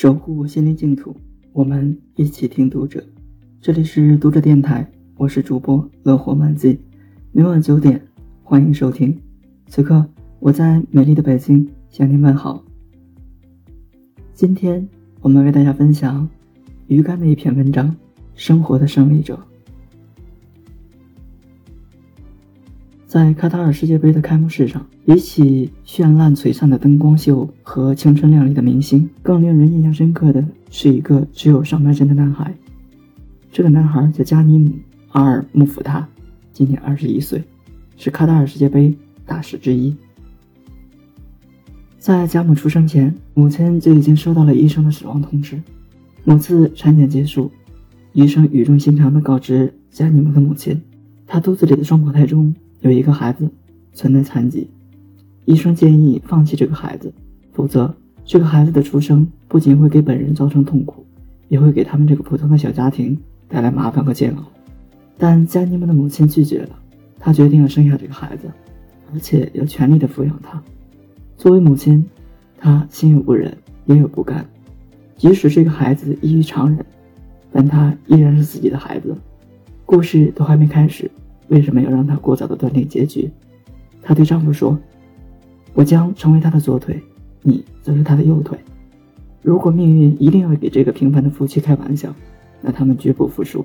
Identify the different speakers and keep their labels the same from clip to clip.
Speaker 1: 守护心灵净土，我们一起听读者。这里是读者电台，我是主播乐活满记。每晚九点，欢迎收听。此刻我在美丽的北京向您问好。今天我们为大家分享鱼竿的一篇文章：生活的胜利者。在卡塔尔世界杯的开幕式上，比起绚烂璀璨的灯光秀和青春靓丽的明星，更令人印象深刻的是一个只有上半身的男孩。这个男孩叫加尼姆·阿尔穆福塔，今年二十一岁，是卡塔尔世界杯大使之一。在加姆出生前，母亲就已经收到了医生的死亡通知。某次产检结束，医生语重心长地告知加尼姆的母亲，他肚子里的双胞胎中。有一个孩子存在残疾，医生建议放弃这个孩子，否则这个孩子的出生不仅会给本人造成痛苦，也会给他们这个普通的小家庭带来麻烦和煎熬。但加尼姆的母亲拒绝了，她决定要生下这个孩子，而且要全力的抚养他。作为母亲，她心有不忍，也有不甘。即使这个孩子异于常人，但他依然是自己的孩子。故事都还没开始。为什么要让她过早的断定结局？她对丈夫说：“我将成为他的左腿，你则是他的右腿。如果命运一定要给这个平凡的夫妻开玩笑，那他们绝不服输。”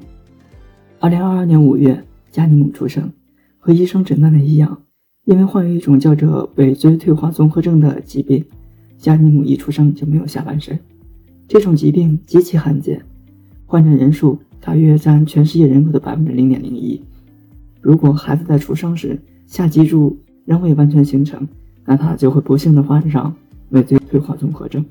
Speaker 1: 二零二二年五月，加尼姆出生。和医生诊断的一样，因为患有一种叫做尾椎退化综合症的疾病，加尼姆一出生就没有下半身。这种疾病极其罕见，患者人数大约占全世界人口的百分之零点零一。如果孩子在出生时下脊柱仍未完全形成，那他就会不幸的患上尾椎退化综合症。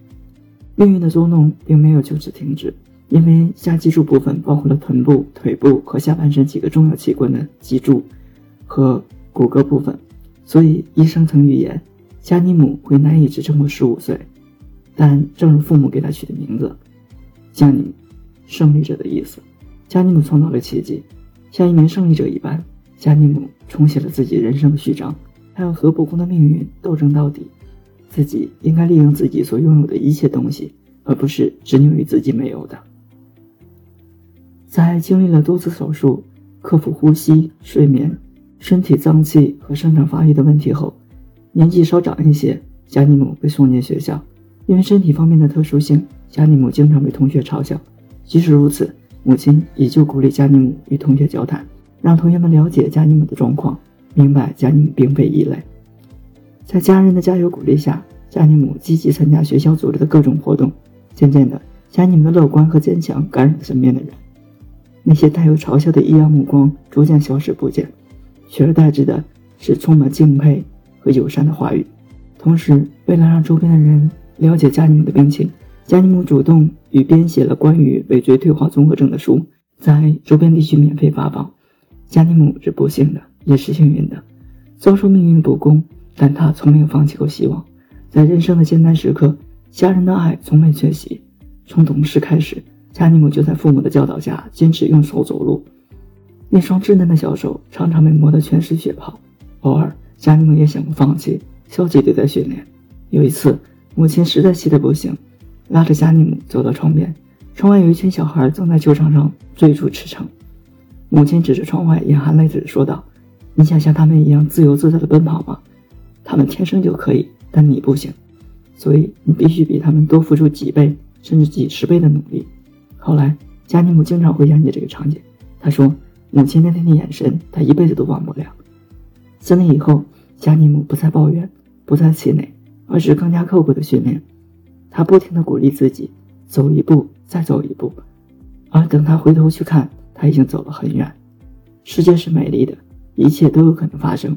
Speaker 1: 命运的捉弄并没有就此停止，因为下脊柱部分包括了臀部、腿部和下半身几个重要器官的脊柱和骨骼部分，所以医生曾预言加尼姆会难以支撑过十五岁。但正如父母给他取的名字“加尼”，胜利者的意思，加尼姆创造了奇迹，像一名胜利者一般。加尼姆重写了自己人生的序章，他要和不公的命运斗争到底。自己应该利用自己所拥有的一切东西，而不是执拗于自己没有的。在经历了多次手术、克服呼吸、睡眠、身体脏器和生长发育的问题后，年纪稍长一些，加尼姆被送进学校。因为身体方面的特殊性，加尼姆经常被同学嘲笑。即使如此，母亲依旧鼓励加尼姆与同学交谈。让同学们了解加尼姆的状况，明白加尼姆并非异类。在家人的加油鼓励下，加尼姆积极参加学校组织的各种活动。渐渐的，加尼姆的乐观和坚强感染了身边的人，那些带有嘲笑的异样目光逐渐消失不见，取而代之的是充满敬佩和友善的话语。同时，为了让周边的人了解加尼姆的病情，加尼姆主动与编写了关于尾椎退化综合症的书，在周边地区免费发放。加尼姆是不幸的，也是幸运的，遭受命运不公，但他从没有放弃过希望。在人生的艰难时刻，家人的爱从没缺席。从懂事开始，加尼姆就在父母的教导下坚持用手走路，那双稚嫩的小手常常被磨得全是血泡。偶尔，加尼姆也想过放弃，消极对待训练。有一次，母亲实在气得不行，拉着加尼姆走到窗边，窗外有一群小孩正在球场上追逐驰骋。母亲指着窗外，眼含泪水说道：“你想像他们一样自由自在的奔跑吗？他们天生就可以，但你不行，所以你必须比他们多付出几倍甚至几十倍的努力。”后来，加尼姆经常回想起这个场景。他说：“母亲那天的眼神，他一辈子都忘不了。”三年以后，加尼姆不再抱怨，不再气馁，而是更加刻苦的训练。他不停地鼓励自己，走一步再走一步，而等他回头去看。他已经走了很远，世界是美丽的，一切都有可能发生。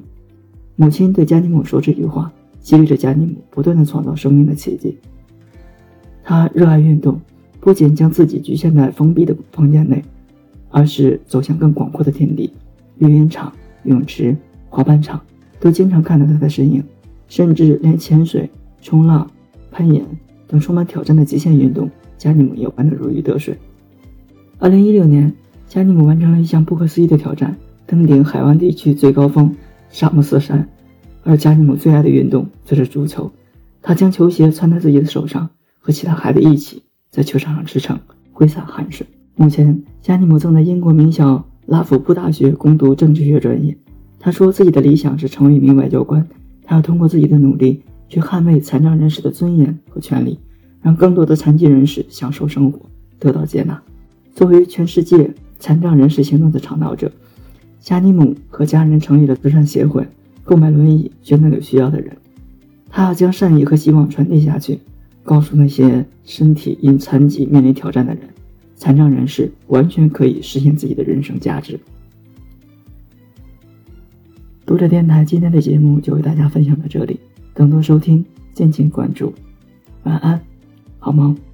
Speaker 1: 母亲对加尼姆说这句话，激励着加尼姆不断的创造生命的奇迹。他热爱运动，不仅将自己局限在封闭的房间内，而是走向更广阔的天地。绿茵场、泳池、滑板场都经常看到他的身影，甚至连潜水、冲浪、攀岩等充满挑战的极限运动，加尼姆也玩得如鱼得水。二零一六年。加尼姆完成了一项不可思议的挑战，登顶海湾地区最高峰沙姆斯山。而加尼姆最爱的运动则是足球，他将球鞋穿在自己的手上，和其他孩子一起在球场上驰骋，挥洒汗水。目前，加尼姆正在英国名校拉夫布大学攻读政治学专业。他说自己的理想是成为一名外交官，他要通过自己的努力去捍卫残障人士的尊严和权利，让更多的残疾人士享受生活，得到接纳。作为全世界残障人士行动的倡导者，加尼姆和家人成立了慈善协会，购买轮椅捐赠给需要的人。他要将善意和希望传递下去，告诉那些身体因残疾面临挑战的人，残障人士完全可以实现自己的人生价值。读者电台今天的节目就为大家分享到这里，更多收听敬请关注。晚安，好梦。